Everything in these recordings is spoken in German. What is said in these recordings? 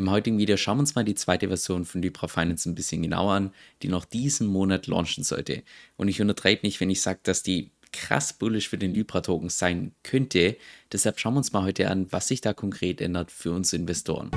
Im heutigen Video schauen wir uns mal die zweite Version von Libra Finance ein bisschen genauer an, die noch diesen Monat launchen sollte. Und ich untertreibe nicht, wenn ich sage, dass die krass bullish für den Libra-Token sein könnte. Deshalb schauen wir uns mal heute an, was sich da konkret ändert für uns Investoren.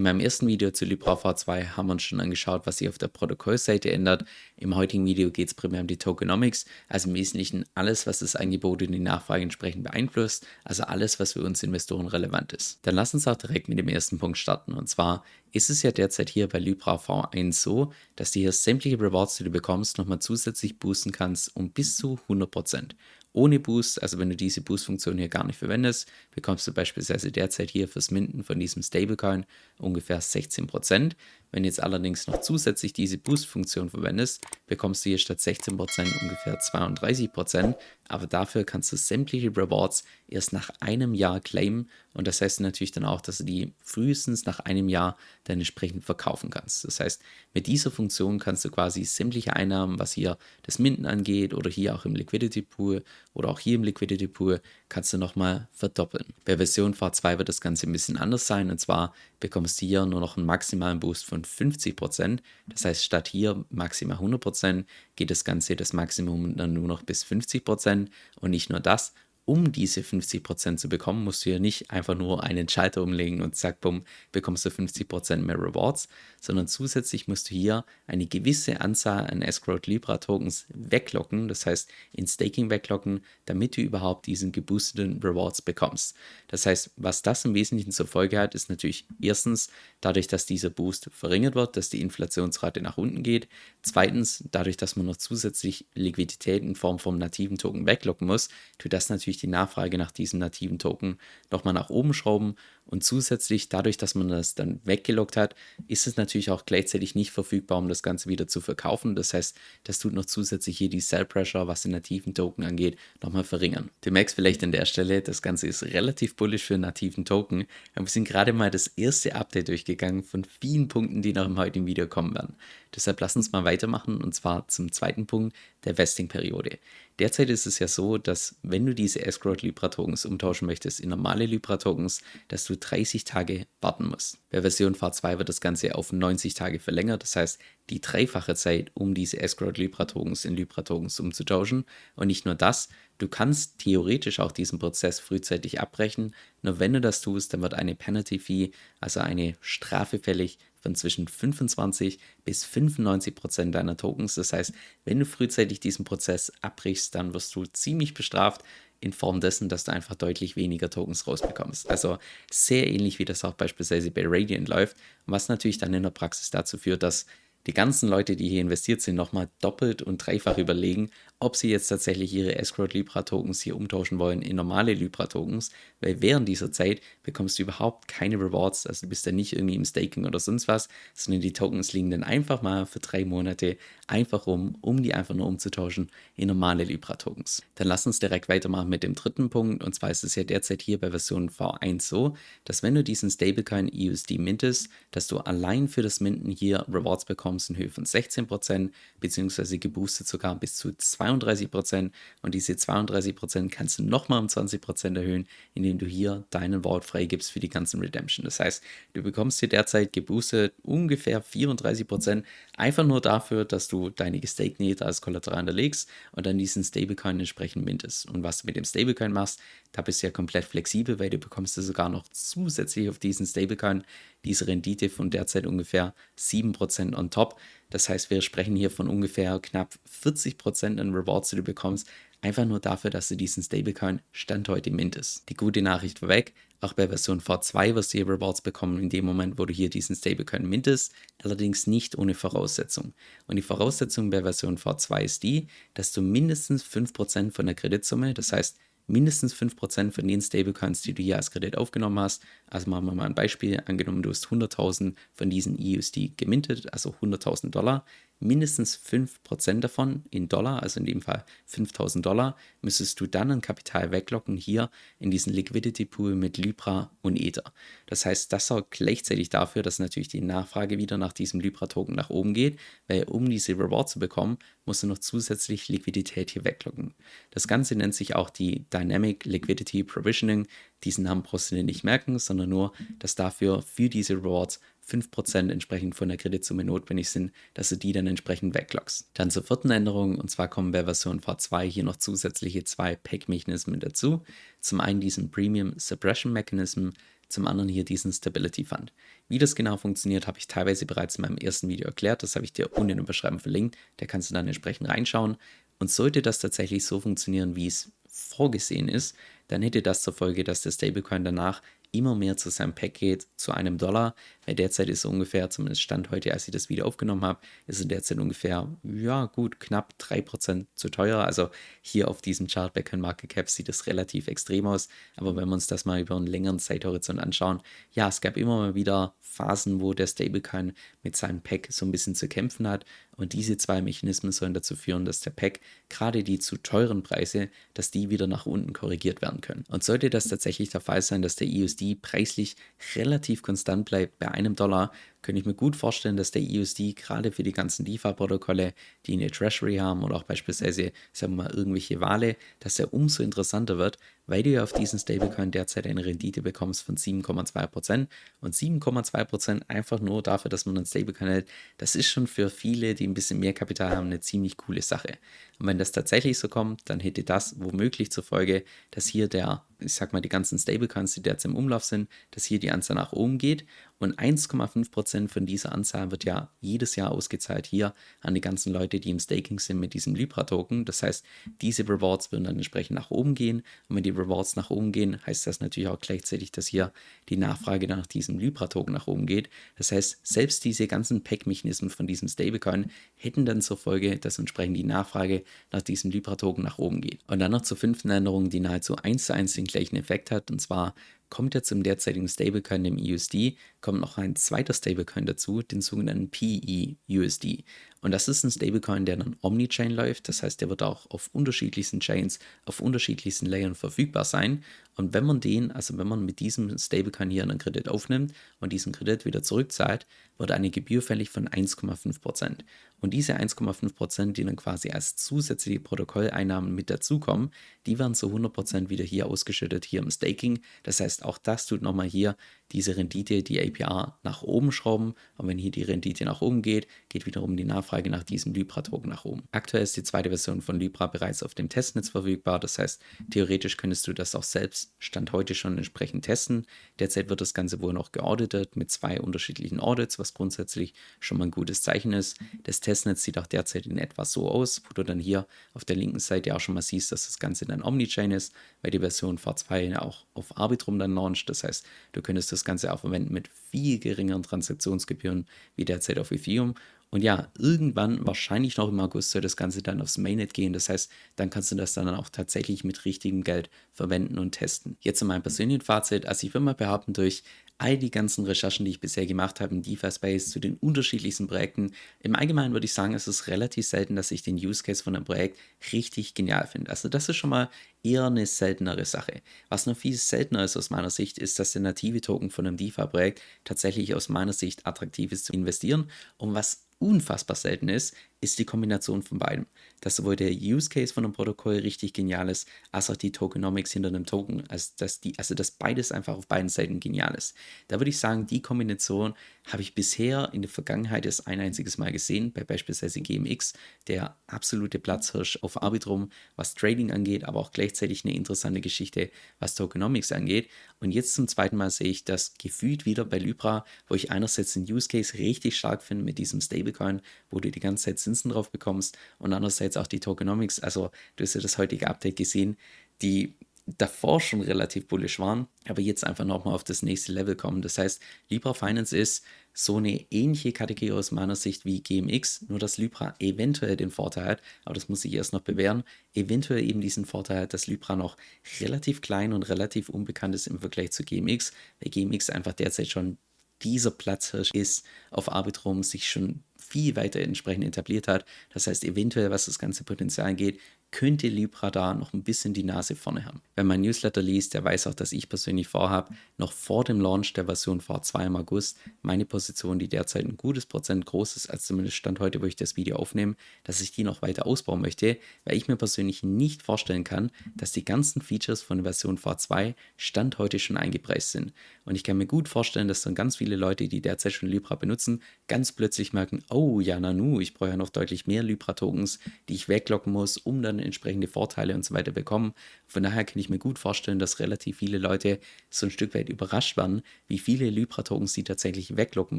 In meinem ersten Video zu Libra V2 haben wir uns schon angeschaut, was sich auf der Protokollseite ändert. Im heutigen Video geht es primär um die Tokenomics, also im Wesentlichen alles, was das Angebot und die Nachfrage entsprechend beeinflusst, also alles, was für uns Investoren relevant ist. Dann lass uns auch direkt mit dem ersten Punkt starten und zwar ist es ja derzeit hier bei Libra V1 so, dass du hier sämtliche Rewards, die du bekommst, nochmal zusätzlich boosten kannst um bis zu 100% ohne Boost, also wenn du diese Boost-Funktion hier gar nicht verwendest, bekommst du beispielsweise derzeit hier fürs Minden von diesem Stablecoin ungefähr 16%. Wenn du jetzt allerdings noch zusätzlich diese Boost-Funktion verwendest, bekommst du hier statt 16% ungefähr 32%, aber dafür kannst du sämtliche Rewards erst nach einem Jahr claimen und das heißt natürlich dann auch, dass du die frühestens nach einem Jahr dann entsprechend verkaufen kannst. Das heißt, mit dieser Funktion kannst du quasi sämtliche Einnahmen, was hier das Minden angeht oder hier auch im Liquidity Pool oder auch hier im Liquidity Pool, kannst du nochmal verdoppeln. Bei Version V2 wird das Ganze ein bisschen anders sein und zwar bekommst du hier nur noch einen maximalen Boost von 50%. Das heißt, statt hier maximal 100% geht das Ganze das Maximum dann nur noch bis 50% und nicht nur das, um diese 50% zu bekommen, musst du ja nicht einfach nur einen Schalter umlegen und zack, bumm, bekommst du 50% mehr Rewards, sondern zusätzlich musst du hier eine gewisse Anzahl an Escrowed Libra Tokens weglocken, das heißt in Staking weglocken, damit du überhaupt diesen geboosteten Rewards bekommst. Das heißt, was das im Wesentlichen zur Folge hat, ist natürlich erstens dadurch, dass dieser Boost verringert wird, dass die Inflationsrate nach unten geht. Zweitens, dadurch, dass man noch zusätzlich Liquidität in Form vom nativen Token weglocken muss, tut das natürlich die Nachfrage nach diesem nativen Token nochmal nach oben schrauben und zusätzlich, dadurch, dass man das dann weggelockt hat, ist es natürlich auch gleichzeitig nicht verfügbar, um das Ganze wieder zu verkaufen. Das heißt, das tut noch zusätzlich hier die Sell Pressure, was den nativen Token angeht, nochmal verringern. Du merkst vielleicht an der Stelle, das Ganze ist relativ bullish für einen nativen Token. wir sind gerade mal das erste Update durchgegangen von vielen Punkten, die noch im heutigen Video kommen werden. Deshalb lass uns mal weitermachen und zwar zum zweiten Punkt der Vesting-Periode. Derzeit ist es ja so, dass wenn du diese Escrowed Libra Tokens umtauschen möchtest in normale Libra Tokens, dass du 30 Tage warten musst. Bei Version V2 wird das Ganze auf 90 Tage verlängert, das heißt die dreifache Zeit, um diese Escrowed Libra Tokens in Libra Tokens umzutauschen. Und nicht nur das, du kannst theoretisch auch diesen Prozess frühzeitig abbrechen. Nur wenn du das tust, dann wird eine Penalty Fee, also eine Strafe fällig, von zwischen 25 bis 95 Prozent deiner Tokens. Das heißt, wenn du frühzeitig diesen Prozess abbrichst, dann wirst du ziemlich bestraft in Form dessen, dass du einfach deutlich weniger Tokens rausbekommst. Also sehr ähnlich wie das auch beispielsweise bei Radiant läuft, was natürlich dann in der Praxis dazu führt, dass die ganzen Leute, die hier investiert sind, nochmal doppelt und dreifach überlegen, ob sie jetzt tatsächlich ihre Escrowed Libra Tokens hier umtauschen wollen in normale Libra Tokens, weil während dieser Zeit bekommst du überhaupt keine Rewards, also du bist dann nicht irgendwie im Staking oder sonst was, sondern die Tokens liegen dann einfach mal für drei Monate einfach rum, um die einfach nur umzutauschen in normale Libra Tokens. Dann lass uns direkt weitermachen mit dem dritten Punkt. Und zwar ist es ja derzeit hier bei Version V1 so, dass wenn du diesen Stablecoin EUSD mintest, dass du allein für das Minten hier Rewards bekommst in Höhe von 16%, beziehungsweise geboostet sogar bis zu 2 32 Prozent und diese 32 Prozent kannst du nochmal um 20 Prozent erhöhen, indem du hier deinen Vault freigibst für die ganzen Redemption. Das heißt, du bekommst hier derzeit geboostet ungefähr 34 Prozent, einfach nur dafür, dass du deine gestakten Ether als Kollateral hinterlegst und dann diesen Stablecoin entsprechend mintest. Und was du mit dem Stablecoin machst, da bist du ja komplett flexibel, weil du bekommst du sogar noch zusätzlich auf diesen Stablecoin diese Rendite von derzeit ungefähr 7% on top. Das heißt, wir sprechen hier von ungefähr knapp 40% an Rewards, die du bekommst, einfach nur dafür, dass du diesen Stablecoin Stand heute mintest. Die gute Nachricht vorweg, auch bei Version V2 wirst du hier Rewards bekommen in dem Moment, wo du hier diesen Stablecoin mintest, allerdings nicht ohne Voraussetzung. Und die Voraussetzung bei Version V2 ist die, dass du mindestens 5% von der Kreditsumme, das heißt mindestens 5% von den Stablecoins, die du hier als Kredit aufgenommen hast. Also machen wir mal ein Beispiel. Angenommen, du hast 100.000 von diesen EUSD gemintet, also 100.000 Dollar. Mindestens 5% davon in Dollar, also in dem Fall 5000 Dollar, müsstest du dann ein Kapital weglocken hier in diesen Liquidity Pool mit Libra und Ether. Das heißt, das sorgt gleichzeitig dafür, dass natürlich die Nachfrage wieder nach diesem Libra-Token nach oben geht, weil um diese Reward zu bekommen, musst du noch zusätzlich Liquidität hier weglocken. Das Ganze nennt sich auch die Dynamic Liquidity Provisioning. Diesen Namen brauchst du dir nicht merken, sondern nur, dass dafür für diese Rewards 5% entsprechend von der Kreditsumme notwendig sind, dass du die dann entsprechend weglockst. Dann zur vierten Änderung, und zwar kommen bei Version V2 hier noch zusätzliche zwei Pack-Mechanismen dazu. Zum einen diesen Premium Suppression Mechanism, zum anderen hier diesen Stability Fund. Wie das genau funktioniert, habe ich teilweise bereits in meinem ersten Video erklärt. Das habe ich dir unten in der Beschreibung verlinkt. Da kannst du dann entsprechend reinschauen. Und sollte das tatsächlich so funktionieren, wie es vorgesehen ist, dann hätte das zur Folge, dass der Stablecoin danach immer mehr zu seinem Pack geht, zu einem Dollar, weil derzeit ist ungefähr, zumindest Stand heute, als ich das Video aufgenommen habe, ist er derzeit ungefähr, ja gut, knapp 3% zu teuer. Also hier auf diesem Chart bei Market Cap sieht es relativ extrem aus, aber wenn wir uns das mal über einen längeren Zeithorizont anschauen, ja, es gab immer mal wieder Phasen, wo der Stablecoin mit seinem Pack so ein bisschen zu kämpfen hat und diese zwei Mechanismen sollen dazu führen, dass der Pack gerade die zu teuren Preise, dass die wieder nach unten korrigiert werden können. Und sollte das tatsächlich der Fall sein, dass der EUSD preislich relativ konstant bleibt bei einem Dollar, könnte ich mir gut vorstellen, dass der EUSD gerade für die ganzen DeFi-Protokolle, die eine Treasury haben oder auch beispielsweise, sagen wir mal, irgendwelche Wale, dass er umso interessanter wird, weil du ja auf diesen Stablecoin derzeit eine Rendite bekommst von 7,2% und 7,2% einfach nur dafür, dass man einen Stablecoin hält, das ist schon für viele, die ein bisschen mehr Kapital haben, eine ziemlich coole Sache. Und wenn das tatsächlich so kommt, dann hätte das womöglich zur Folge, dass hier der, ich sag mal, die ganzen Stablecoins, die derzeit im Umlauf sind, dass hier die Anzahl nach oben geht und 1,5% von dieser Anzahl wird ja jedes Jahr ausgezahlt hier an die ganzen Leute, die im Staking sind mit diesem Libra-Token. Das heißt, diese Rewards würden dann entsprechend nach oben gehen. Und wenn die Rewards nach oben gehen, heißt das natürlich auch gleichzeitig, dass hier die Nachfrage nach diesem Libra-Token nach oben geht. Das heißt, selbst diese ganzen Pack-Mechanismen von diesem Stablecoin hätten dann zur Folge, dass entsprechend die Nachfrage nach diesem Libra-Token nach oben geht. Und dann noch zur fünften Änderung, die nahezu eins zu eins den gleichen Effekt hat. Und zwar kommt jetzt im derzeitigen Stablecoin, dem EUSD, kommt noch ein zweiter Stablecoin dazu, den sogenannten PE-USD. Und das ist ein Stablecoin, der dann Omnichain läuft. Das heißt, der wird auch auf unterschiedlichsten Chains, auf unterschiedlichsten Layern verfügbar sein. Und wenn man den, also wenn man mit diesem Stablecoin hier einen Kredit aufnimmt und diesen Kredit wieder zurückzahlt, wird eine Gebühr fällig von 1,5%. Und diese 1,5%, die dann quasi als zusätzliche Protokolleinnahmen mit dazukommen, die werden zu 100% wieder hier ausgeschüttet, hier im Staking. Das heißt, auch das tut nochmal hier diese Rendite, die APR nach oben schrauben. Und wenn hier die Rendite nach oben geht, geht wiederum die Nachfrage nach diesem Libra-Token nach oben. Aktuell ist die zweite Version von Libra bereits auf dem Testnetz verfügbar. Das heißt, theoretisch könntest du das auch selbst Stand heute schon entsprechend testen. Derzeit wird das Ganze wohl noch geauditet mit zwei unterschiedlichen Audits, was grundsätzlich schon mal ein gutes Zeichen ist. Das Testnetz sieht auch derzeit in etwa so aus, wo du dann hier auf der linken Seite auch schon mal siehst, dass das Ganze dann Omnichain ist, weil die Version V2 auch auf Arbitrum dann launcht. Das heißt, du könntest das Ganze auch verwenden mit viel geringeren Transaktionsgebühren wie derzeit auf Ethereum. Und ja, irgendwann, wahrscheinlich noch im August, soll das Ganze dann aufs Mainnet gehen. Das heißt, dann kannst du das dann auch tatsächlich mit richtigem Geld verwenden und testen. Jetzt zu meinem persönlichen Fazit. Also ich würde mal behaupten, durch all die ganzen Recherchen, die ich bisher gemacht habe im DeFi-Space zu den unterschiedlichsten Projekten, im Allgemeinen würde ich sagen, es ist relativ selten, dass ich den Use Case von einem Projekt richtig genial finde. Also das ist schon mal eher eine seltenere Sache. Was noch viel seltener ist aus meiner Sicht, ist, dass der native Token von einem DeFi-Projekt tatsächlich aus meiner Sicht attraktiv ist zu investieren und was unfassbar selten ist, ist die Kombination von beidem. Dass sowohl der Use Case von einem Protokoll richtig genial ist, als auch die Tokenomics hinter einem Token, also dass, die, also dass beides einfach auf beiden Seiten genial ist. Da würde ich sagen, die Kombination habe ich bisher in der Vergangenheit erst ein einziges Mal gesehen, bei beispielsweise GMX, der absolute Platzhirsch auf Arbitrum, was Trading angeht, aber auch gleichzeitig eine interessante Geschichte, was Tokenomics angeht. Und jetzt zum zweiten Mal sehe ich das gefühlt wieder bei Libra, wo ich einerseits den Use Case richtig stark finde mit diesem Stablecoin, wo du die ganze Zeit Zinsen drauf bekommst und andererseits auch die Tokenomics. Also du hast ja das heutige Update gesehen, die davor schon relativ bullish waren, aber jetzt einfach nochmal auf das nächste Level kommen. Das heißt, Libra Finance ist so eine ähnliche Kategorie aus meiner Sicht wie GMX, nur dass Libra eventuell den Vorteil hat, aber das muss ich erst noch bewähren, eventuell eben diesen Vorteil hat, dass Libra noch relativ klein und relativ unbekannt ist im Vergleich zu GMX, weil GMX einfach derzeit schon dieser Platzhirsch ist auf Arbitrum, sich schon viel weiter entsprechend etabliert hat. Das heißt, eventuell, was das ganze Potenzial angeht, könnte Libra da noch ein bisschen die Nase vorne haben. Wenn man Newsletter liest, der weiß auch, dass ich persönlich vorhabe, noch vor dem Launch der Version V2 im August meine Position, die derzeit ein gutes Prozent groß ist, als zumindest Stand heute, wo ich das Video aufnehme, dass ich die noch weiter ausbauen möchte, weil ich mir persönlich nicht vorstellen kann, dass die ganzen Features von der Version V2 Stand heute schon eingepreist sind. Und ich kann mir gut vorstellen, dass dann ganz viele Leute, die derzeit schon Libra benutzen, ganz plötzlich merken, oh ja, Nanu, ich brauche ja noch deutlich mehr Libra-Tokens, die ich weglocken muss, um dann entsprechende Vorteile und so weiter bekommen. Von daher kann ich mir gut vorstellen, dass relativ viele Leute so ein Stück weit überrascht waren, wie viele Libra-Tokens sie tatsächlich weglocken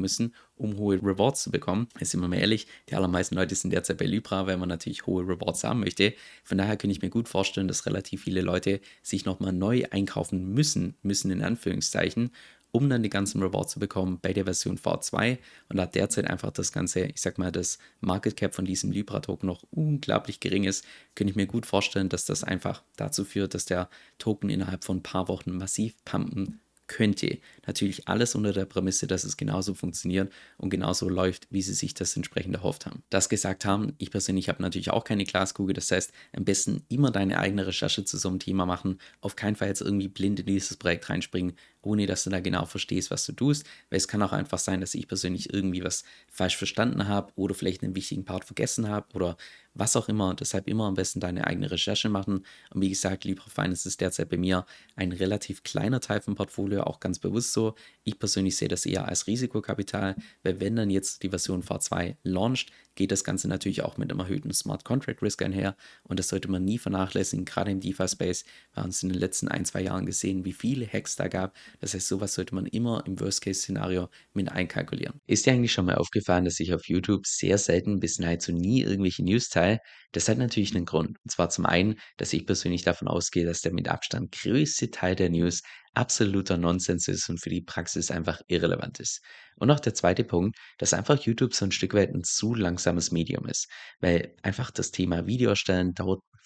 müssen, um hohe Rewards zu bekommen. Jetzt sind wir mal ehrlich, die allermeisten Leute sind derzeit bei Libra, weil man natürlich hohe Rewards haben möchte. Von daher kann ich mir gut vorstellen, dass relativ viele Leute sich nochmal neu einkaufen müssen, müssen in Anführungszeichen, um dann die ganzen Rewards zu bekommen bei der Version V2 und da derzeit einfach das ganze, ich sag mal, das Market Cap von diesem Libra-Token noch unglaublich gering ist, könnte ich mir gut vorstellen, dass das einfach dazu führt, dass der Token innerhalb von ein paar Wochen massiv pumpen könnte. Natürlich alles unter der Prämisse, dass es genauso funktioniert und genauso läuft, wie sie sich das entsprechend erhofft haben. Das gesagt haben, ich persönlich habe natürlich auch keine Glaskugel, das heißt, am besten immer deine eigene Recherche zu so einem Thema machen, auf keinen Fall jetzt irgendwie blind in dieses Projekt reinspringen, ohne dass du da genau verstehst, was du tust, weil es kann auch einfach sein, dass ich persönlich irgendwie was falsch verstanden habe oder vielleicht einen wichtigen Part vergessen habe oder was auch immer. Deshalb immer am besten deine eigene Recherche machen. Und wie gesagt, Libra Finance ist derzeit bei mir ein relativ kleiner Teil vom Portfolio, auch ganz bewusst so. Ich persönlich sehe das eher als Risikokapital, weil wenn dann jetzt die Version V2 launcht, geht das Ganze natürlich auch mit einem erhöhten Smart Contract Risk einher und das sollte man nie vernachlässigen, gerade im DeFi-Space. Wir haben es in den letzten ein, zwei Jahren gesehen, wie viele Hacks da gab. Das heißt, sowas sollte man immer im Worst-Case-Szenario mit einkalkulieren. Ist dir eigentlich schon mal aufgefallen, dass ich auf YouTube sehr selten bis nahezu nie irgendwelche News teile? Das hat natürlich einen Grund. Und zwar zum einen, dass ich persönlich davon ausgehe, dass der mit Abstand größte Teil der News absoluter Nonsens ist und für die Praxis einfach irrelevant ist. Und auch der zweite Punkt, dass einfach YouTube so ein Stück weit ein zu langsames Medium ist, weil einfach das Thema Video erstellen dauert